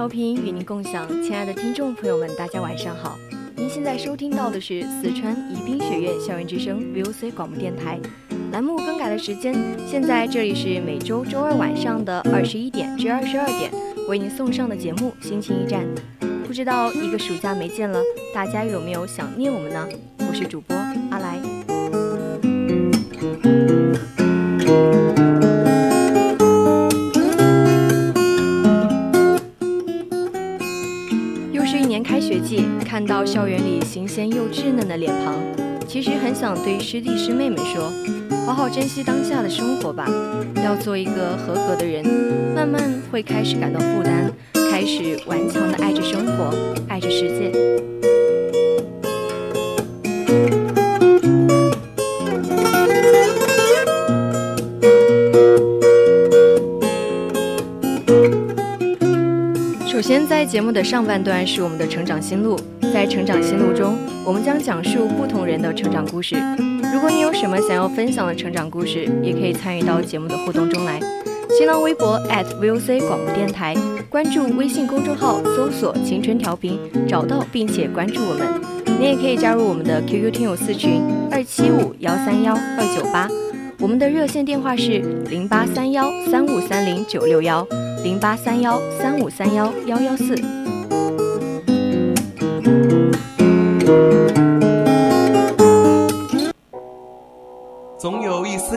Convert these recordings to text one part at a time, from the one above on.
调频与您共享，亲爱的听众朋友们，大家晚上好。您现在收听到的是四川宜宾学院校园之声 VOC 广播电台。栏目更改的时间，现在这里是每周周二晚上的二十一点至二十二点，为您送上的节目《心情驿站》。不知道一个暑假没见了，大家有没有想念我们呢？我是主播阿来。校园里新鲜又稚嫩的脸庞，其实很想对师弟师妹们说：好好珍惜当下的生活吧，要做一个合格的人。慢慢会开始感到负担，开始顽强的爱着生活，爱着世界。首先，在节目的上半段是我们的成长心路，在成长心路中，我们将讲述不同人的成长故事。如果你有什么想要分享的成长故事，也可以参与到节目的互动中来。新浪微博 @VOC 广播电台，关注微信公众号，搜索“青春调频”，找到并且关注我们。你也可以加入我们的 QQ 听友四群二七五幺三幺二九八，我们的热线电话是零八三幺三五三零九六幺零八三幺三五三幺幺幺四。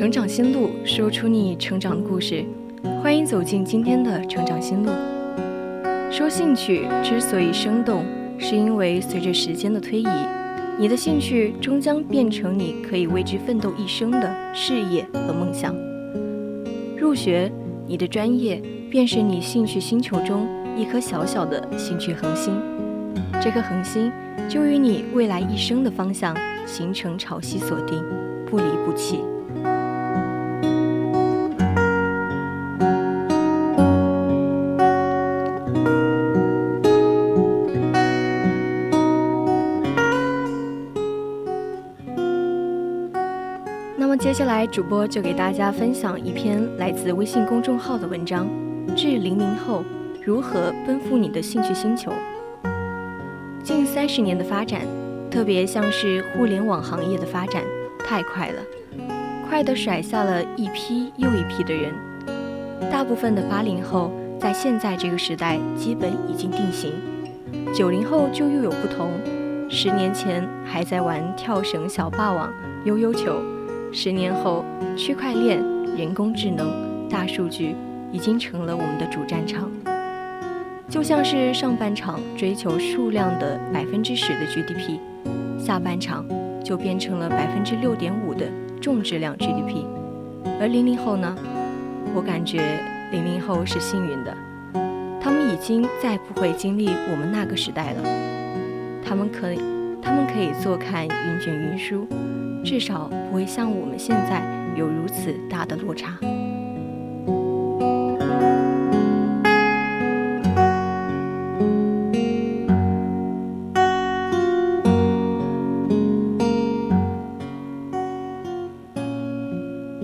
成长心路，说出你成长的故事。欢迎走进今天的成长心路。说兴趣之所以生动，是因为随着时间的推移，你的兴趣终将变成你可以为之奋斗一生的事业和梦想。入学，你的专业便是你兴趣星球中一颗小小的兴趣恒星，这颗恒星就与你未来一生的方向形成潮汐锁定，不离不弃。来，主播就给大家分享一篇来自微信公众号的文章，《致零零后如何奔赴你的兴趣星球》。近三十年的发展，特别像是互联网行业的发展，太快了，快得甩下了一批又一批的人。大部分的八零后在现在这个时代基本已经定型，九零后就又有不同。十年前还在玩跳绳、小霸王、悠悠球。十年后，区块链、人工智能、大数据已经成了我们的主战场。就像是上半场追求数量的百分之十的 GDP，下半场就变成了百分之六点五的重质量 GDP。而零零后呢？我感觉零零后是幸运的，他们已经再不会经历我们那个时代了。他们可，他们可以坐看云卷云舒。至少不会像我们现在有如此大的落差。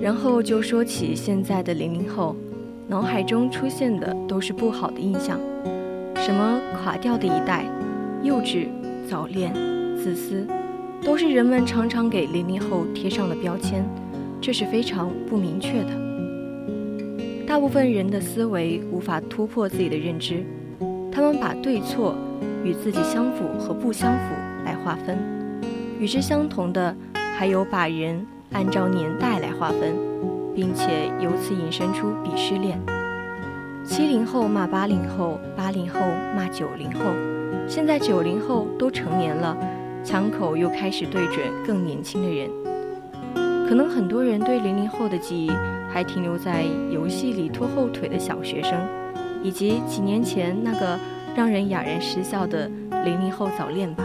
然后就说起现在的零零后脑海中出现的都是不好的印象什么垮掉的一代幼稚早恋自私。都是人们常常给零零后贴上的标签，这是非常不明确的。大部分人的思维无法突破自己的认知，他们把对错与自己相符和不相符来划分，与之相同的还有把人按照年代来划分，并且由此引申出鄙视链。七零后骂八零后，八零后骂九零后，现在九零后都成年了，枪口又开始对准更年轻的人。可能很多人对零零后的记忆。还停留在游戏里拖后腿的小学生，以及几年前那个让人哑然失笑的零零后早恋吧。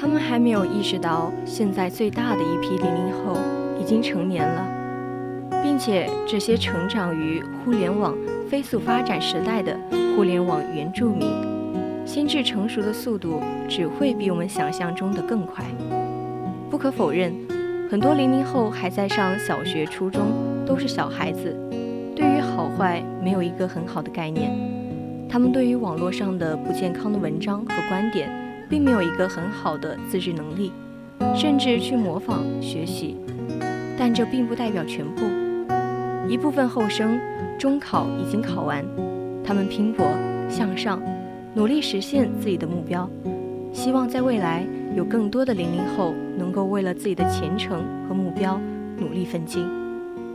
他们还没有意识到，现在最大的一批零零后已经成年了，并且这些成长于互联网。飞速发展时代的互联网原住民，心智成熟的速度只会比我们想象中的更快。不可否认，很多零零后还在上小学、初中，都是小孩子，对于好坏没有一个很好的概念。他们对于网络上的不健康的文章和观点，并没有一个很好的自制能力，甚至去模仿学习。但这并不代表全部，一部分后生。中考已经考完，他们拼搏向上，努力实现自己的目标，希望在未来有更多的零零后能够为了自己的前程和目标努力奋进。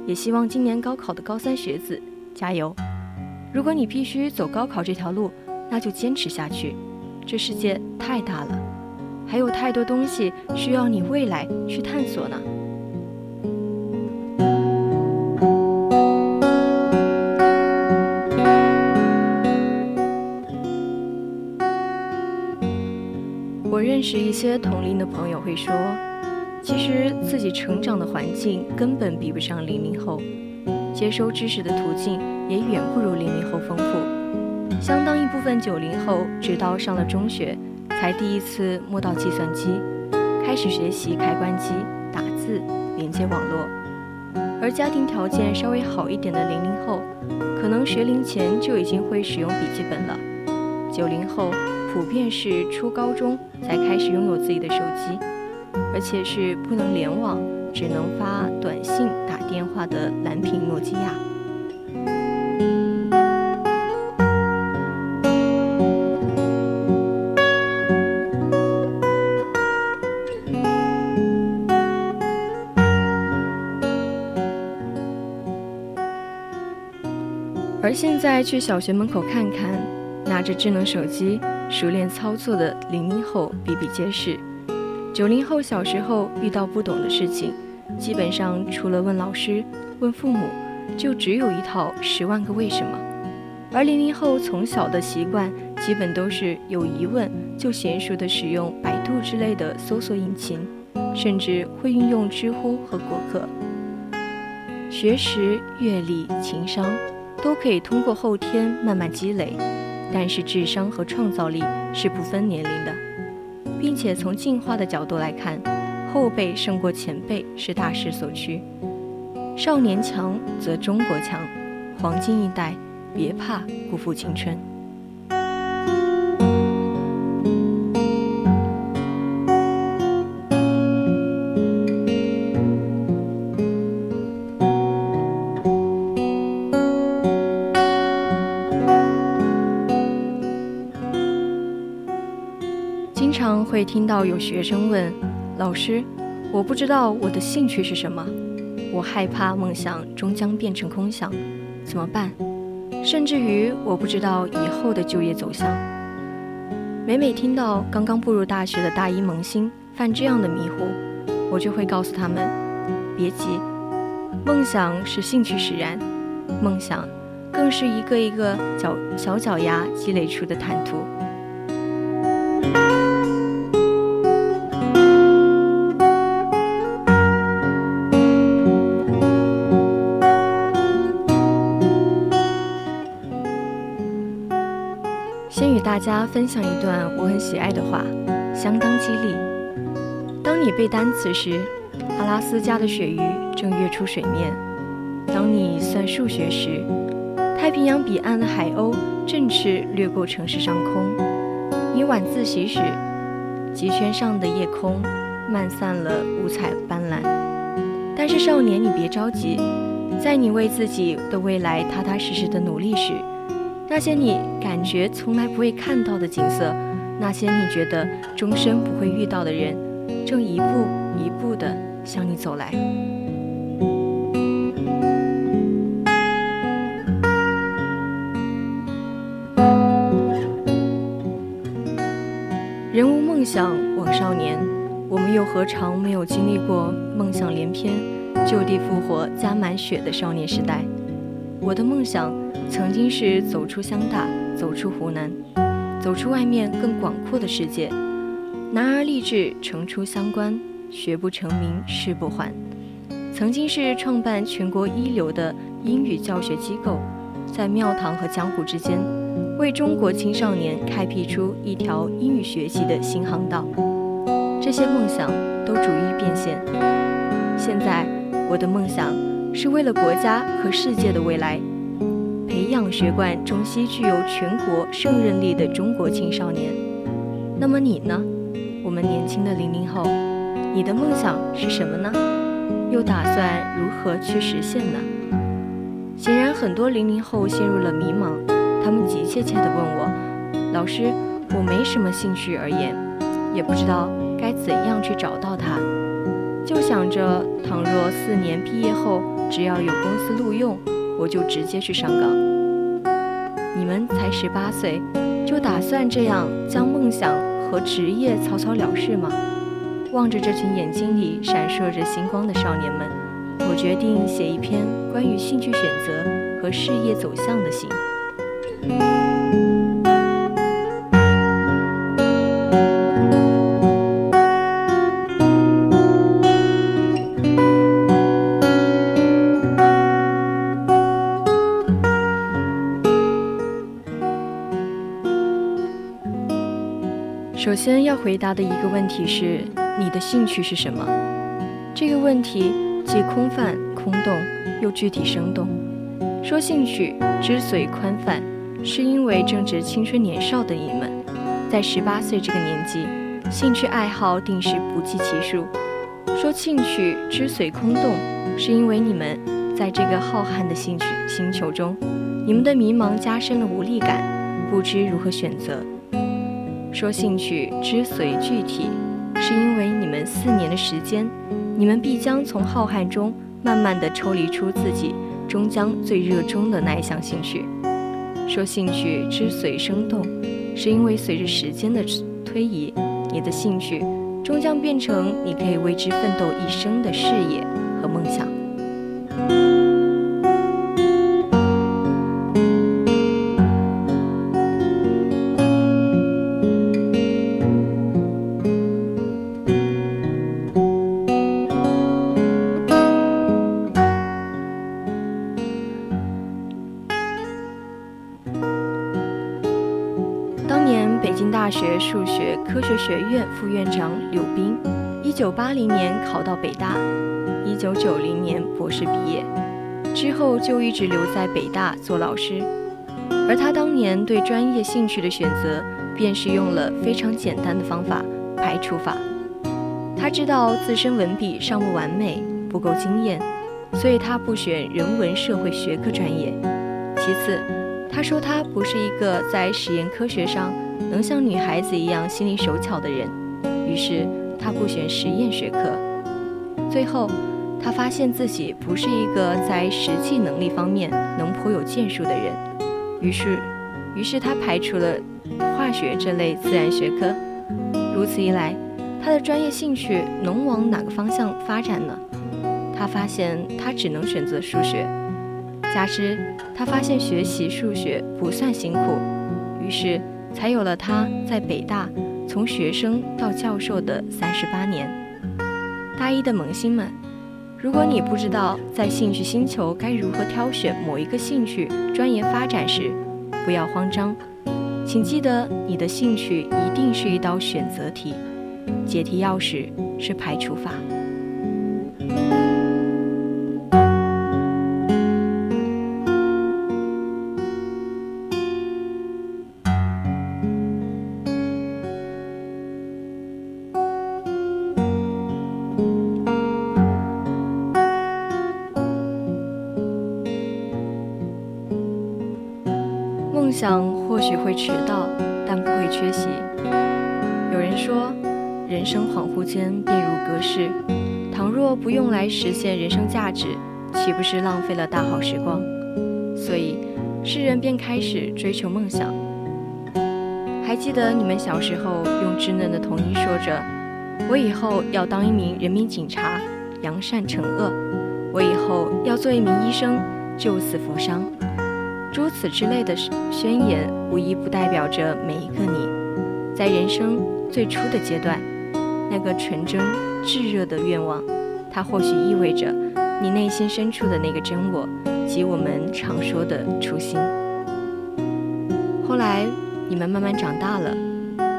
也希望今年高考的高三学子加油！如果你必须走高考这条路，那就坚持下去。这世界太大了，还有太多东西需要你未来去探索呢。我认识一些同龄的朋友会说，其实自己成长的环境根本比不上零零后，接收知识的途径也远不如零零后丰富。相当一部分九零后直到上了中学，才第一次摸到计算机，开始学习开关机、打字、连接网络。而家庭条件稍微好一点的零零后，可能学龄前就已经会使用笔记本了。九零后。普遍是初高中才开始拥有自己的手机，而且是不能联网、只能发短信、打电话的蓝屏诺基亚。再去小学门口看看，拿着智能手机。熟练操作的零零后比比皆是，九零后小时候遇到不懂的事情，基本上除了问老师、问父母，就只有一套十万个为什么。而零零后从小的习惯，基本都是有疑问就娴熟的使用百度之类的搜索引擎，甚至会运用知乎和果壳。学识、阅历、情商，都可以通过后天慢慢积累。但是智商和创造力是不分年龄的，并且从进化的角度来看，后辈胜过前辈是大势所趋。少年强则中国强，黄金一代，别怕不负青春。会听到有学生问老师：“我不知道我的兴趣是什么，我害怕梦想终将变成空想，怎么办？”甚至于我不知道以后的就业走向。每每听到刚刚步入大学的大一萌新犯这样的迷糊，我就会告诉他们：“别急，梦想是兴趣使然，梦想更是一个一个脚小脚丫积累出的坦途。”家分享一段我很喜爱的话，相当激励。当你背单词时，阿拉斯加的鳕鱼正跃出水面；当你算数学时，太平洋彼岸的海鸥振翅掠过城市上空；你晚自习时，极圈上的夜空漫散了五彩斑斓。但是少年，你别着急，在你为自己的未来踏踏实实的努力时，那些你感觉从来不会看到的景色，那些你觉得终身不会遇到的人，正一步一步地向你走来。人无梦想枉少年，我们又何尝没有经历过梦想连篇、就地复活、加满血的少年时代？我的梦想曾经是走出湘大，走出湖南，走出外面更广阔的世界。男儿立志成出乡关，学不成名誓不还。曾经是创办全国一流的英语教学机构，在庙堂和江湖之间。为中国青少年开辟出一条英语学习的新航道，这些梦想都逐一变现。现在，我的梦想是为了国家和世界的未来，学贯中西、具有全国胜任力的中国青少年。那么你呢？我们年轻的零零后，你的梦想是什么呢？又打算如何去实现呢？显然，很多零零后陷入了迷茫。他们急切切地问我：“老师，我没什么兴趣而言，也不知道该怎样去找到它，就想着倘若四年毕业后只要有公司录用，我就直接去上岗。你们才十八岁，就打算这样将梦想和职业草草了事吗？”望着这群眼睛里闪烁着星光的少年们，我决定写一篇关于兴趣选择和事业走向的信。先要回答的一个问题是：你的兴趣是什么？这个问题既空泛、空洞，又具体生动。说兴趣之所以宽泛。是因为正值青春年少的你们，在十八岁这个年纪，兴趣爱好定是不计其数。说兴趣之所以空洞，是因为你们在这个浩瀚的兴趣星球中，你们的迷茫加深了无力感，不知如何选择。说兴趣之所以具体，是因为你们四年的时间，你们必将从浩瀚中慢慢的抽离出自己终将最热衷的那一项兴趣。说兴趣之所以生动，是因为随着时间的推移，你的兴趣终将变成你可以为之奋斗一生的事业和梦想。大学数学科学学院副院长柳斌，一九八零年考到北大，一九九零年博士毕业，之后就一直留在北大做老师。而他当年对专业兴趣的选择，便是用了非常简单的方法——排除法。他知道自身文笔尚不完美，不够惊艳，所以他不选人文社会学科专业。其次，他说他不是一个在实验科学上。能像女孩子一样心灵手巧的人，于是他不选实验学科。最后，他发现自己不是一个在实际能力方面能颇有建树的人，于是，于是他排除了化学这类自然学科。如此一来，他的专业兴趣能往哪个方向发展呢？他发现他只能选择数学，加之他发现学习数学不算辛苦，于是。才有了他在北大从学生到教授的三十八年。大一的萌新们，如果你不知道在兴趣星球该如何挑选某一个兴趣专业发展时，不要慌张。请记得，你的兴趣一定是一道选择题，解题钥匙是排除法。想或许会迟到，但不会缺席。有人说，人生恍惚间便如隔世，倘若不用来实现人生价值，岂不是浪费了大好时光？所以，世人便开始追求梦想。还记得你们小时候用稚嫩的童音说着：“我以后要当一名人民警察，扬善惩恶；我以后要做一名医生，救死扶伤。”诸此之类的宣言，无一不代表着每一个你，在人生最初的阶段，那个纯真炙热的愿望，它或许意味着你内心深处的那个真我，即我们常说的初心。后来，你们慢慢长大了，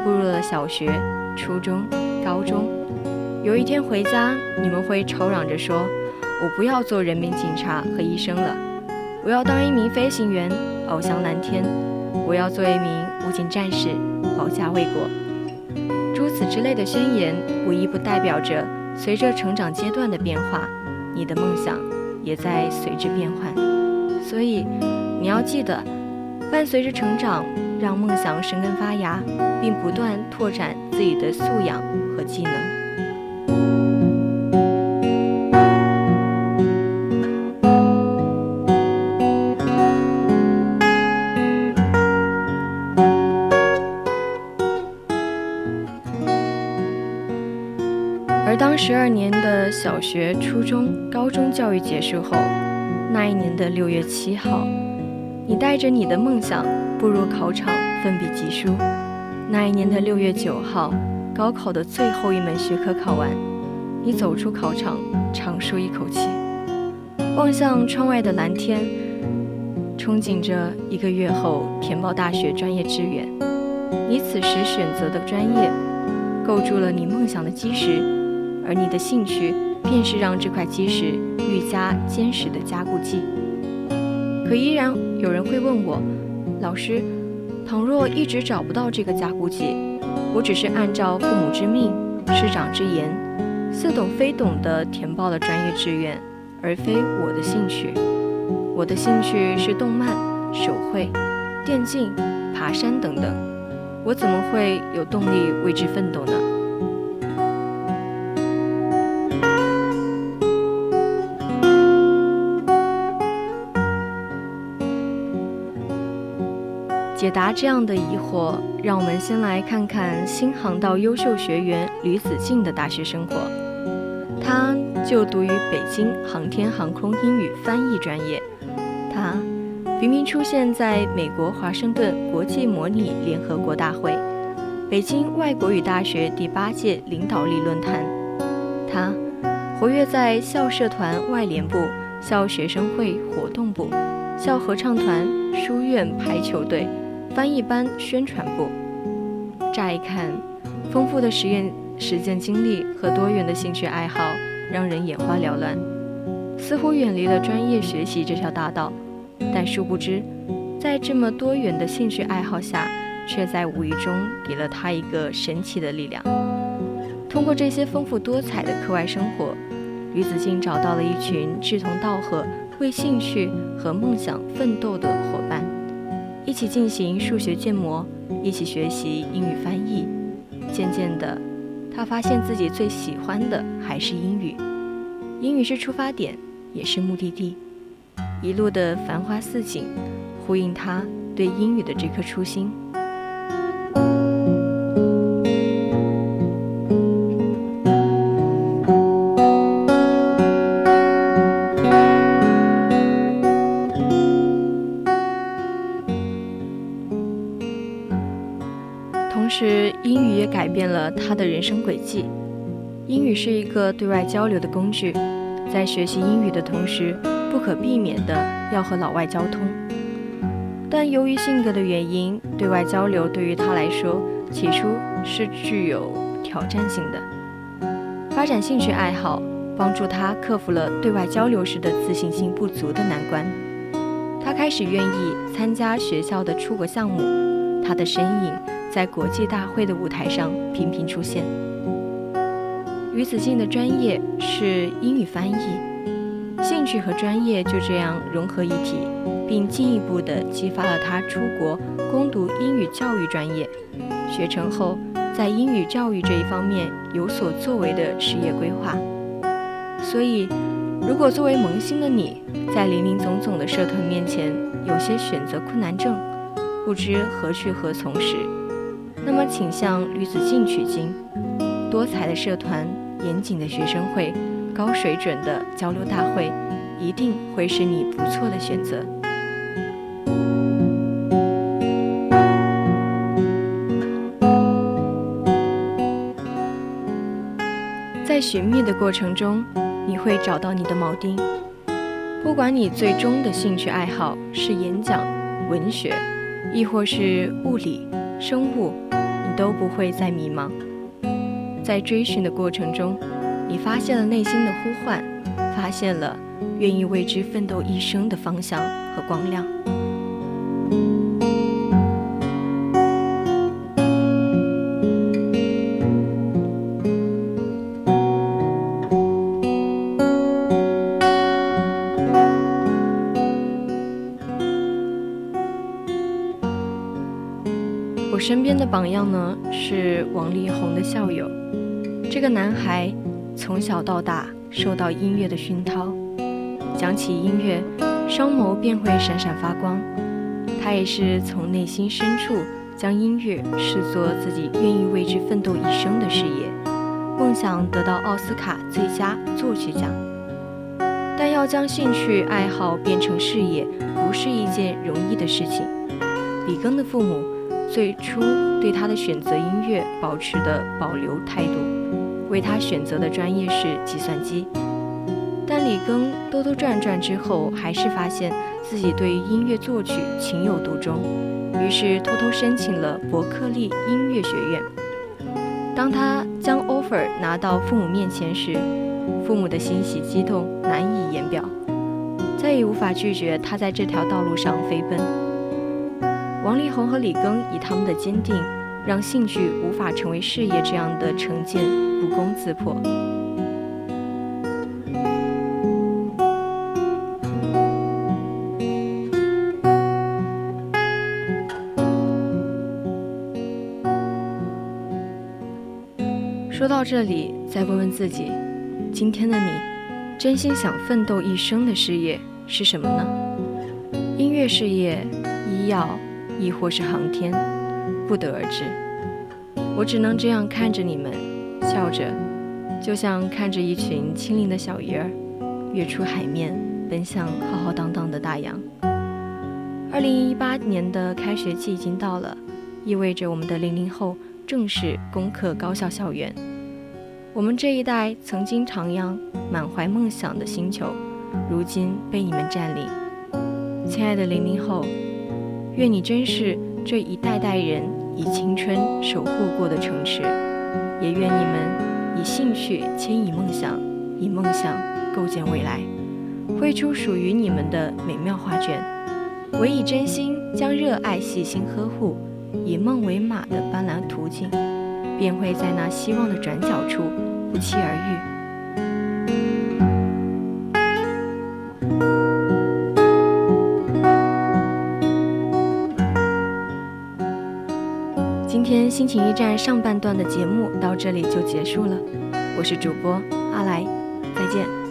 步入了小学、初中、高中。有一天回家，你们会吵嚷着说：“我不要做人民警察和医生了。”我要当一名飞行员，翱翔蓝天；我要做一名武警战士，保家卫国。诸此之类的宣言，无一不代表着随着成长阶段的变化，你的梦想也在随之变换。所以，你要记得，伴随着成长，让梦想生根发芽，并不断拓展自己的素养和技能。小学、初中、高中教育结束后，那一年的六月七号，你带着你的梦想步入考场，奋笔疾书。那一年的六月九号，高考的最后一门学科考完，你走出考场，长舒一口气，望向窗外的蓝天，憧憬着一个月后填报大学专业志愿。你此时选择的专业，构筑了你梦想的基石。而你的兴趣，便是让这块基石愈加坚实的加固剂。可依然有人会问我，老师，倘若一直找不到这个加固剂，我只是按照父母之命、师长之言，似懂非懂地填报了专业志愿，而非我的兴趣。我的兴趣是动漫、手绘、电竞、爬山等等，我怎么会有动力为之奋斗呢？解答这样的疑惑，让我们先来看看新航道优秀学员吕子敬的大学生活。他就读于北京航天航空英语翻译专业。他频频出现在美国华盛顿国际模拟联合国大会、北京外国语大学第八届领导力论坛。他活跃在校社团外联部、校学生会活动部、校合唱团、书院排球队。翻译班宣传部，乍一看，丰富的实验实践经历和多元的兴趣爱好让人眼花缭乱，似乎远离了专业学习这条大道。但殊不知，在这么多元的兴趣爱好下，却在无意中给了他一个神奇的力量。通过这些丰富多彩的课外生活，吕子敬找到了一群志同道合、为兴趣和梦想奋斗的伙伴。一起进行数学建模，一起学习英语翻译。渐渐的，他发现自己最喜欢的还是英语。英语是出发点，也是目的地。一路的繁花似锦，呼应他对英语的这颗初心。生轨迹。英语是一个对外交流的工具，在学习英语的同时，不可避免的要和老外交通。但由于性格的原因，对外交流对于他来说起初是具有挑战性的。发展兴趣爱好，帮助他克服了对外交流时的自信心不足的难关。他开始愿意参加学校的出国项目，他的身影在国际大会的舞台上频频出现。于子敬的专业是英语翻译，兴趣和专业就这样融合一体，并进一步的激发了他出国攻读英语教育专业，学成后在英语教育这一方面有所作为的事业规划。所以。如果作为萌新的你在林林总总的社团面前有些选择困难症，不知何去何从时，那么请向吕子敬取经。多彩的社团、严谨的学生会、高水准的交流大会，一定会是你不错的选择。在寻觅的过程中。你会找到你的锚钉。不管你最终的兴趣爱好是演讲、文学，亦或是物理、生物，都不会再迷茫。在追寻的过程中，你发现了内心的呼唤，发现了愿意为之奋斗一生的方向和光亮。身边的榜样呢是王力宏的校友。这个男孩从小到大受到音乐的熏陶，讲起音乐，双眸便会闪闪发光。他也是从内心深处将音乐视作自己愿意为之奋斗一生的事业，梦想得到奥斯卡最佳作曲奖。但要将兴趣爱好变成事业，不是一件容易的事情。李庚的父母。最初对他的选择音乐保持的保留态度，为他选择的专业是计算机。但李庚兜兜转转之后，还是发现自己对音乐作曲情有独钟，于是偷偷申请了伯克利音乐学院。当他将 offer 拿到父母面前时，父母的欣喜激动难以言表，再也无法拒绝他在这条道路上飞奔。王力宏和李庚以他们的坚定，让兴趣无法成为事业这样的成见不攻自破。说到这里，再问问自己：今天的你，真心想奋斗一生的事业是什么呢？音乐事业、医药？亦或是航天，不得而知。我只能这样看着你们，笑着，就像看着一群轻灵的小鱼儿跃出海面，奔向浩浩荡荡的大洋。二零一八年的开学季已经到了，意味着我们的零零后正式攻克高校校园。我们这一代曾经徜徉、满怀梦想的星球，如今被你们占领。亲爱的零零后。愿你珍视这一代代人以青春守护过的城池，也愿你们以兴趣牵引梦想，以梦想构建未来，绘出属于你们的美妙画卷。唯以真心将热爱细心呵护，以梦为马的斑斓途径，便会在那希望的转角处不期而遇。心情驿站上半段的节目到这里就结束了，我是主播阿来，再见。